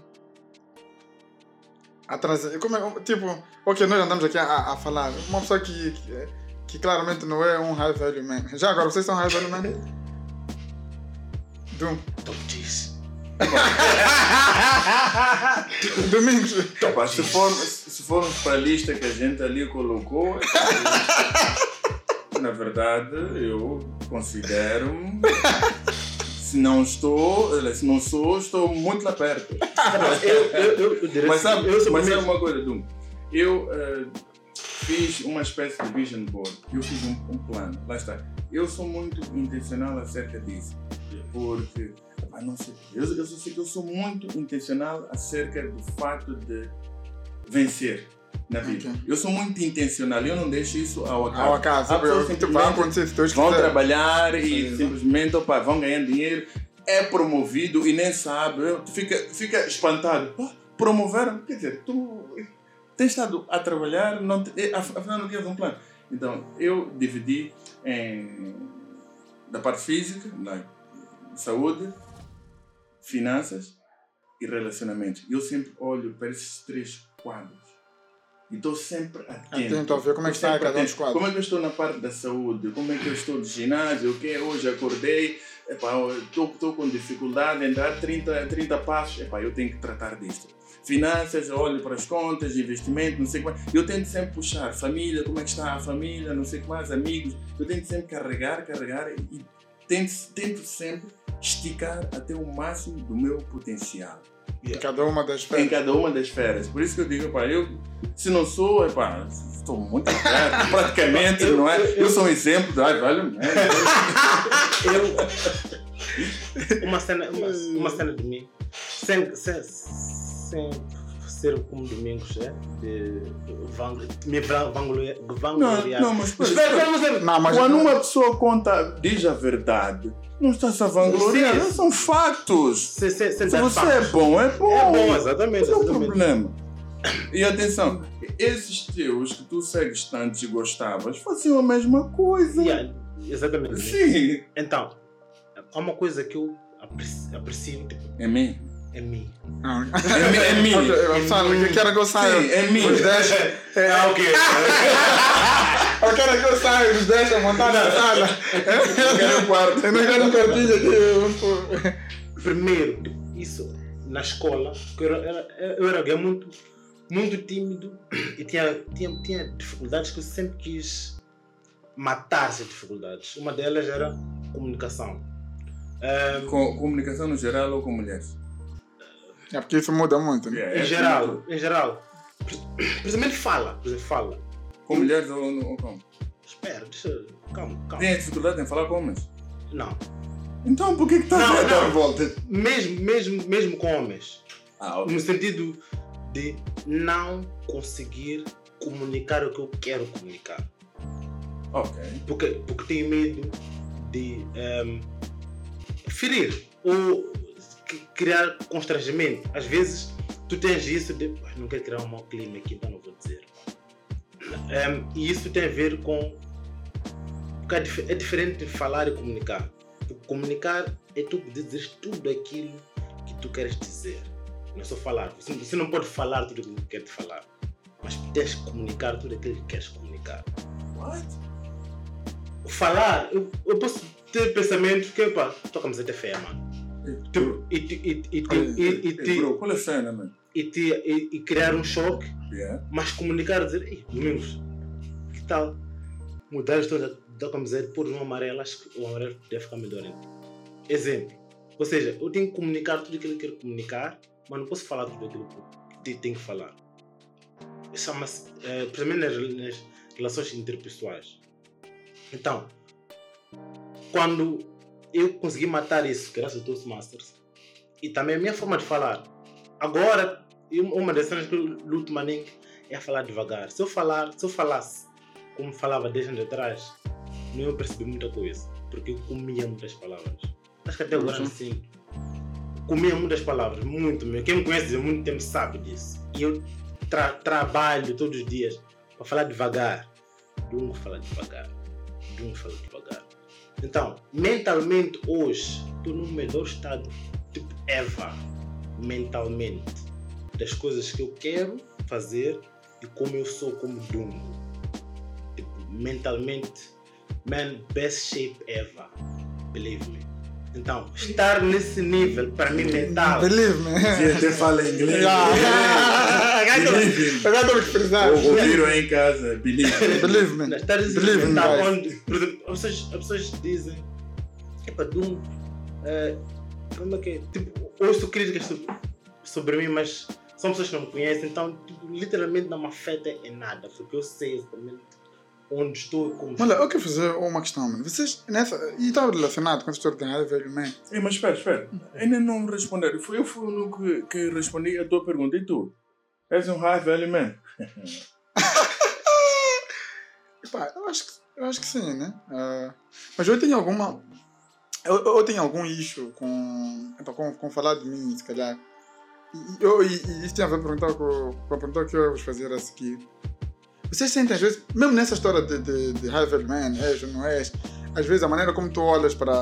A trazer. Como é, tipo, ok, nós andamos aqui a, a falar. Uma pessoa que, que, que claramente não é um high value man. Já agora, vocês são high value man? Dum. Top diz. Domingos. Epá, se, formos, se formos para a lista que a gente ali colocou, na verdade, eu considero-me. Se não estou, se não sou, estou muito lá perto. Eu, eu, eu, eu diria Mas assim, sabe, eu mas sabe uma coisa, Dum? Eu eh, fiz uma espécie de vision board. Eu fiz um, um plano. Lá está. Eu sou muito intencional acerca disso. Porque, ah, não sei, eu, eu só sei que eu sou muito intencional acerca do fato de vencer na vida. Ok. Eu sou muito intencional. Eu não deixo isso ao acaso. Ao acaso, vai acontecer se vão quiser. trabalhar e Sim. simplesmente opa, vão ganhar dinheiro, é promovido e nem sabe, tu fica, fica espantado. "Ah, promoveram? Quer dizer, tu tens estado a trabalhar, não te, eh, af- afinal não tinhas um plano. Então, eu dividi em, da parte física, da saúde, finanças e relacionamentos. Eu sempre olho para esses três quadros. E estou sempre atento. Atento a ver como é que está cada um dos quadros. Como é que eu estou na parte da saúde? Como é que eu estou de ginásio? O que hoje acordei? Estou com dificuldade de entrar 30, 30 passos. Epá, eu tenho que tratar disto. Finanças, olho para as contas, investimento, não sei o que mais. Eu tento sempre puxar. Família, como é que está a família, não sei o que mais, amigos. Eu tento sempre carregar, carregar e tento, tento sempre esticar até o máximo do meu potencial Em cada uma das em férias. cada uma das esferas. Por isso que eu digo, epá, eu, se não sou, epá, estou muito perto, praticamente, Eu- não é? eu- Eu, sou um exemplo, ai, vale, né? Eu, uma, cena, uma, uma cena de mim, sem, sem, sem ser como Domingos, é? De me van- vangloriar. Não, não, mas espera. Não, Quando uma pessoa conta, diz a verdade, não está-se a vangloriar, Sim. são fatos. Se, se, se, Se você é bom, é bom. É bom, exatamente. Esse é o problema. E atenção, esses teus que tu segues tanto e gostavas faziam a mesma coisa. Yeah, exatamente. Sim. Então, há uma coisa que eu aprecio, aprecio tipo, É mim. Em mim. É mim. É mim. Eu sabe, eu quero que eu saia. Sim, é mim. Os 10. Ah, ok. Eu quero que eu saia, os 10 a montar na sala. Eu quero um quarto. Eu não quero um quartinho aqui. Primeiro, isso na escola, que eu era, eu era alguém muito, muito tímido e tinha, tinha, tinha dificuldades que eu sempre quis matar essas dificuldades. Uma delas era comunicação. Ahm, Com comunicação no geral ou com mulheres? É porque isso muda muito. né? É, em é geral, em geral, principalmente fala, por exemplo, fala. Com mulheres ou, ou com? Espera, deixa eu. Calma, calma. Tem dificuldade em falar com homens? Não. Então por que que estás a dar volta? Mesmo, mesmo, mesmo com homens. Ah, ok. No sentido de não conseguir comunicar o que eu quero comunicar. Ok. Porque, porque tenho medo de ehm, ferir ou criar constrangimento. Às vezes tu tens isso de "Ah, não quero criar um mau clima aqui, então não vou dizer. Ehm, e isso tem a ver com. porque É dif- diferente de falar e comunicar. Porque comunicar é tu dizer tudo aquilo que tu queres dizer. Não é só falar. Você, não pode falar tudo aquilo que quer te falar. Mas tens que comunicar tudo aquilo que queres comunicar What? falar, eu, eu posso ter pensamento que, pá, tua camiseta é feia, mano. E, é criar um choque, Yeah. mas comunicar, dizer, ei, Domingos, que tal mudar a história da, camiseta por um amarelo? Acho que o amarelo deve ficar melhor. Exemplo. Ou seja, eu tenho que comunicar tudo aquilo que eu quero comunicar, mas não posso falar tudo aquilo que te- tenho que falar. Chama-se, eh, principalmente nas, nas relações interpessoais. Então, quando eu consegui matar isso, graças ao Toastmasters, e também a minha forma de falar. Agora, uma das cenas que eu luto maninho é falar devagar. Se eu falar, se eu falasse como falava 10 anos atrás, não ia perceber muita coisa. porque eu comia muitas palavras. Acho que até agora Uhum. sim. Comia muitas palavras, muito mesmo. Quem me conhece há muito tempo sabe disso. E eu tra- trabalho todos os dias para falar devagar. Dungo fala devagar. Dungo fala devagar. Então, mentalmente hoje, estou no melhor estado, tipo, ever. Mentalmente. Das coisas que eu quero fazer e como eu sou como Dungo. Tipo, mentalmente, man, best shape ever. Believe me. Então, estar nesse nível, para mim, mental. Believe me. Você até fala inglês. Believe Agora estou a expressar. in- Ouviram aí em casa, believe. Believe me. Estar nesse Believe nível me, mental onde, por exemplo, as pessoas, as pessoas dizem, epa, Dungo, eh, como é que é? Tipo, ouço críticas so- sobre mim, mas são pessoas que não me conhecem, então, tipo, literalmente não me afeta em nada, porque eu sei exatamente onde estou como Olha, estou. eu quero fazer uma questão, mano. Vocês, nessa, e estava relacionado com a história de Rádio Velho Man. Ei, mas espera, espera. Ainda não me responderam. Fui eu fui o único que, que respondi a tua pergunta. E tu? És um high value man? Epá, eu acho que, eu acho que sim, né? Ah, mas eu tenho alguma. Eu, eu tenho algum issue com, com, com falar de mim, se calhar. E, eu, e, e isso tem a ver com a pergunta com, com a pergunta que eu vou fazer a seguir. Vocês sentem, às vezes, mesmo nessa história de, de, de value man, és ou não és, às vezes a maneira como tu olhas para,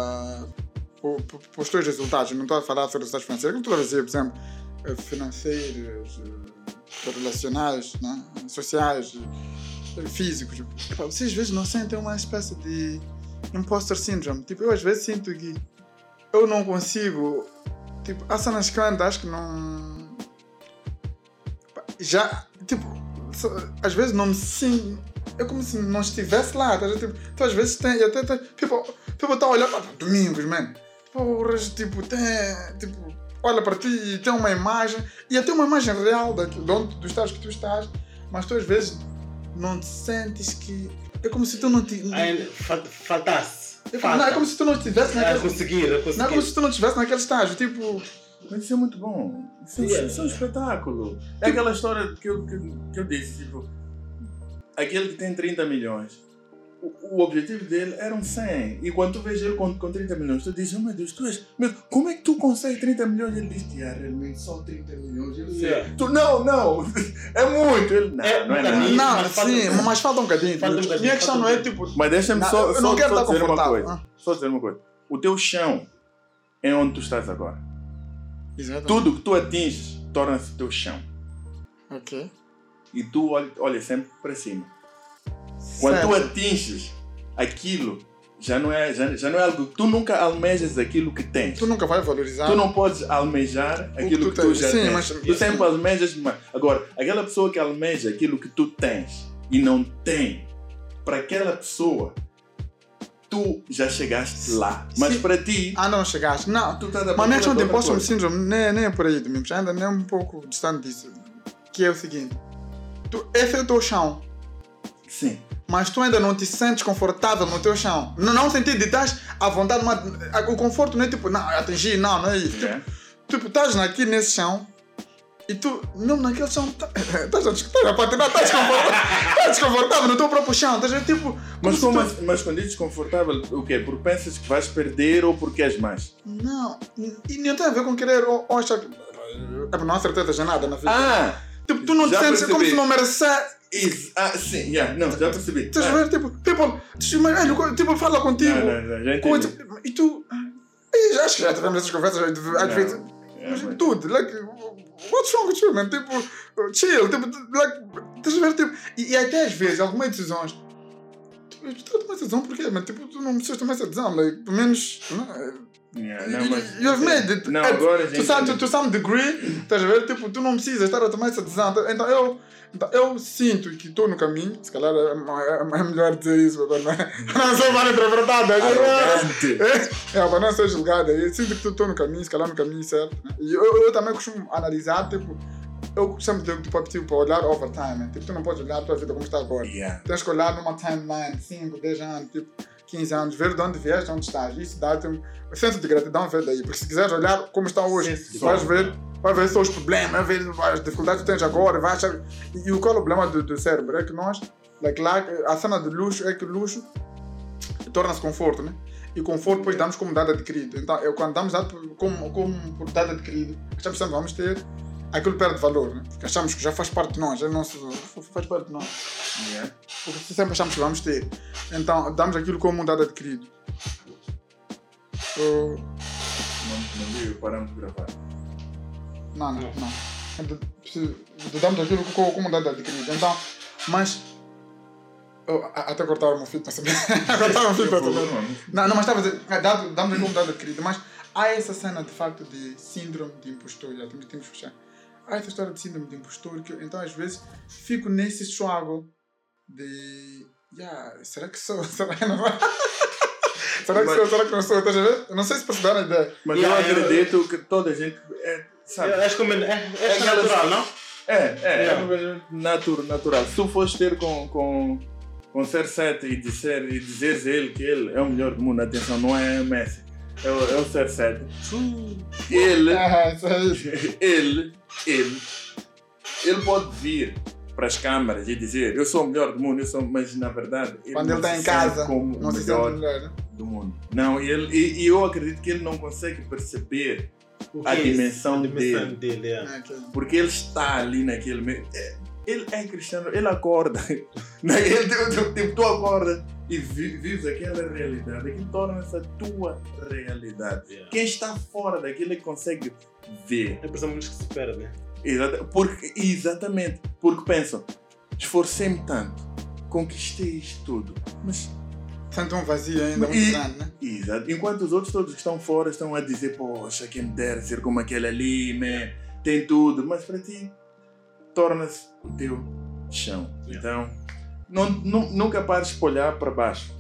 para, os teus resultados, não estou a falar sobre resultados financeiros, como tu a dizer, por exemplo, eh, financeiros, eh, relacionais, né? sociais, eh, físicos. Vocês às vezes não sentem uma espécie de imposter syndrome. Tipo, eu às vezes sinto que eu não consigo. Tipo, há cenas que eu acho que não. Já, tipo, às vezes não me sinto. É como se não estivesse lá. tá? Tipo, tu às vezes tem. Até, até, tipo, tipo, tá a olhar para domingos, mano. Porras, tipo, tem. Tipo, olha para ti e tem uma imagem. E até uma imagem real daqui, de onde tu estás, que tu estás. Mas tu às vezes não te sentes que. É como se tu não te. Faltasse. É como, não, é como se tu não estivesse Ah, naquele. conseguir, eu Não é como conseguir. se tu não estivesse naquele estágio. Tipo. Mas isso é muito bom. Isso, é- Yeah. isso é um espetáculo. É aquela história que eu, que, que eu disse, tipo, aquele que tem 30 milhões, o, o objetivo dele eram 100. E quando tu vês ele com, com 30 milhões, tu dizes, oh meu Deus, tu és, meu, como é que tu consegues 30 milhões? Ele diz, yeah, realmente só 30 milhões, eu sei. Yeah. Tu, não, não, é muito. Ele, não, É, não é um nada. Não, mas falta- sim, mas falta um bocadinho. Falta um bocadinho, Minha questão falta não um é tipo. Mas deixa-me só, eu só, não quero só estar dizer uma coisa. Ah. Só dizer uma coisa. O teu chão é onde tu estás agora. Exatamente. Tudo que tu atinges torna-se teu chão. Ok. E tu olha, olha sempre para cima. Quando tu Certo. atinges aquilo, já não, é, já, já não é algo. Tu nunca almejas aquilo que tens. Tu nunca vai valorizar. Tu não podes almejar que aquilo tu que tu, tens. já Sim, tens. mas- tu sempre almejas mais. Agora, aquela pessoa que almeja aquilo que tu tens e não tem, para aquela pessoa, tu já chegaste lá. Mas Sim. para ti, Ah, não chegaste. Não. tu a Mas minha questão de imposto coisa. syndrome nem, nem é por aí, Domingos. Ainda nem é um pouco distante disso. Que é o seguinte: tu, esse é o teu chão. Sim. mas tu ainda não te sentes confortável no teu chão. Não, não sentido de estás à vontade, mas o conforto não é tipo, não, atingir, não, não é isso. É. Tipo, tipo, estás aqui nesse chão e tu, não naquele chão, tá- estás a patinar, estás desconfortável, estás desconfortável no teu próprio chão, estás tipo. Mas, como, tu- assim- mas quando dizes desconfortável, o quê? Porque pensas que vais perder ou porque és mais? Não, e não tem a ver com querer ou, ou achar que. É não há certeza de nada na vida. Ah! tipo, tu não te sentes como se não merecer. Is, ah, sim, yeah, não, já percebi. Estás a Ah, ver, tipo, people, velho, tipo, fala contigo. não, não, já entendi. e tu. Já acho que já tivemos essas conversas, às Não, vezes. é, Mas mas- dude, like, what's wrong with you, man? Tipo, chill, tipo, like, estás a ver, tipo, e, e até às vezes, algumas decisões, tu, tu tomas decisão porquê, mas tipo, tu não precisas tomar essa decisão, like, pelo menos, não, Yeah, não, mas- you've made it. Não, agora to some, to, to some degree, estás a ver, tipo, tu não precisas estar a tomar essa decisão, então eu, então, eu sinto que estou no caminho, se calhar é, é, é melhor dizer isso, para não, não ser mal interpretado, Arrogante. é, para não ser julgada. Eu sinto que estou no caminho, se calhar no caminho certo. né? E eu, eu também costumo analisar, tipo, eu sempre digo tipo, tipo, para olhar over time. né? Tipo, tu não podes olhar a tua vida como está agora. Yeah. Tens que olhar numa timeline, 5, 10 anos, tipo, 15 anos, ver de onde vieste, de onde estás. Isso dá-te um senso de gratidão, ver daí. Porque se quiseres olhar como está hoje, de vais ver, vais ver só os problemas, ver as dificuldades que tens agora, achar... E, e qual é o problema do, do cérebro? É que nós, like, lá, a cena do luxo é que o luxo torna-se conforto, né? E conforto depois damos como dado adquirido. Então, eu, quando damos dado como, como por dado adquirido, que sempre vamos ter, aquilo perde valor, né? Porque achamos que já faz parte de nós, é nosso, faz parte de nós. Yeah. Porque sempre achamos que vamos ter. Então, damos aquilo como um dado adquirido. Uh, Não, não viu, paramos de gravar. não, não, não. Preciso- Damos aquilo como, um dado adquirido. Então, mas. até cortar o meu filho para saber. cortar o meu filho para saber. Não, não, mas estava a dizer, ah, damos como dado adquirido, mas há essa cena de facto de síndrome de impostor, já temos que fechar. Há essa história de síndrome de impostor que eu, então às vezes fico nesse struggle de. Yeah, será que sou? Será que não sou? será que Mas- sou? Será que não sou? Estás a ver? Eu não sei se perceberam a ideia. Mas Yeah, eu eu- acredito que toda a gente. É, sabe? Eu acho que é, é, é, aquela- natural, não? É, é, é Yeah. uma coisa natu- natural. Se tu fores ter com, com, com ser 7 e dizer, e dizeres a ele que ele é o melhor do mundo, atenção, não é Messi, é o, é o ser 7. Ele, Ah, aí. ele, ele, ele pode vir para as câmaras e dizer eu sou o melhor do mundo, eu sou, mas na verdade ele Quando não ele está em casa, como não o se sente melhor melhor, né? do mundo. Não, ele, e, e eu acredito que ele não consegue perceber A é dimensão a dimensão dele. é. É, que- Porque ele está ali naquele meio. é- Ele é cristiano, ele acorda. Ele, tipo, tipo, tu acorda e vi- vives aquela realidade. Aquilo torna-se a tua realidade. Yeah. Quem está fora daquilo é que consegue ver. É por isso que se perde. Exata- porque, exatamente. Porque pensam, esforcei-me tanto, conquistei isto tudo. Mas, Sente um vazio ainda muito E- grande, né? exato. Enquanto os outros todos que estão fora estão a dizer, poxa, quem me dera ser como aquele ali, man, tem tudo. Mas para ti, torna-se o teu chão. Então, não, nu- nunca pares de olhar para baixo.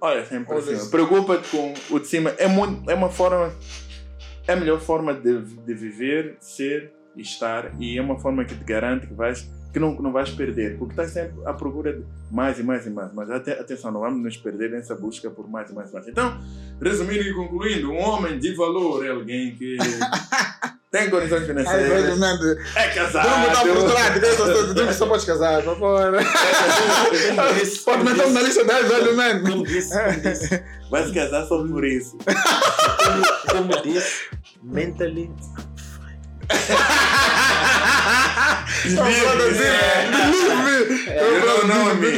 Olha sempre para cima. isso. Preocupa-te com o de cima. É, muito, é uma forma, é a melhor forma de, de viver, ser e estar. E é uma forma que te garante que vais que não, não vais perder, porque estás sempre à procura de mais e mais e mais. Mas ate- atenção, não vamos nos perder nessa busca por mais e mais e mais. Então, resumindo e concluindo, um homem de valor é alguém que tem condições financeiras, velho, né? é casado. Botar por outro lado, que só- tu que só podes casar, por favor. Pode meter na lista 10, velho, man. Como disse, como disse, Vai se casar só por isso. como, como disse, mentally Não, believe me. Believe me. Don't me.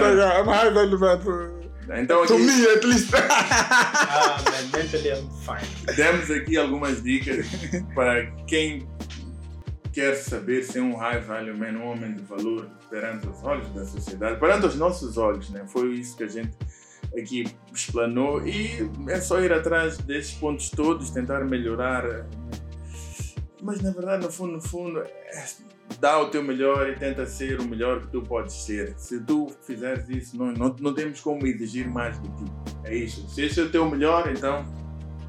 Like, I'm high value, man. Então To aqui me, at least. Ah, man, mentally I'm fine. demos aqui algumas dicas para quem quer saber se é um high value man, um homem de valor perante os olhos da sociedade, perante os nossos olhos, né? Foi isso que a gente aqui explanou e é só ir atrás desses pontos todos, tentar melhorar. Mas na verdade, no fundo, no fundo, é, dá o teu melhor e tenta ser o melhor que tu podes ser. Se tu fizeres isso, não, não, não temos como exigir mais de ti. É isso. Se esse é o teu melhor, então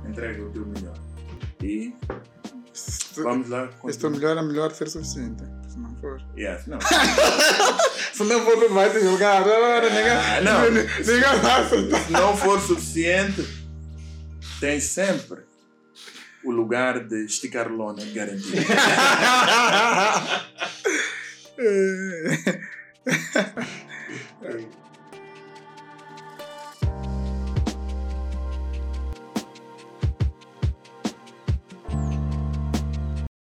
entrega o teu melhor. E vamos lá. Se tu melhor, é melhor ser suficiente. Se não for. Yes, não. Se não for, tu vai te julgar. Agora, Ah, ninguém. não. Ninguém vai aceitar. Se não for suficiente, tem sempre o lugar de esticar lona garantido. Eh, eh.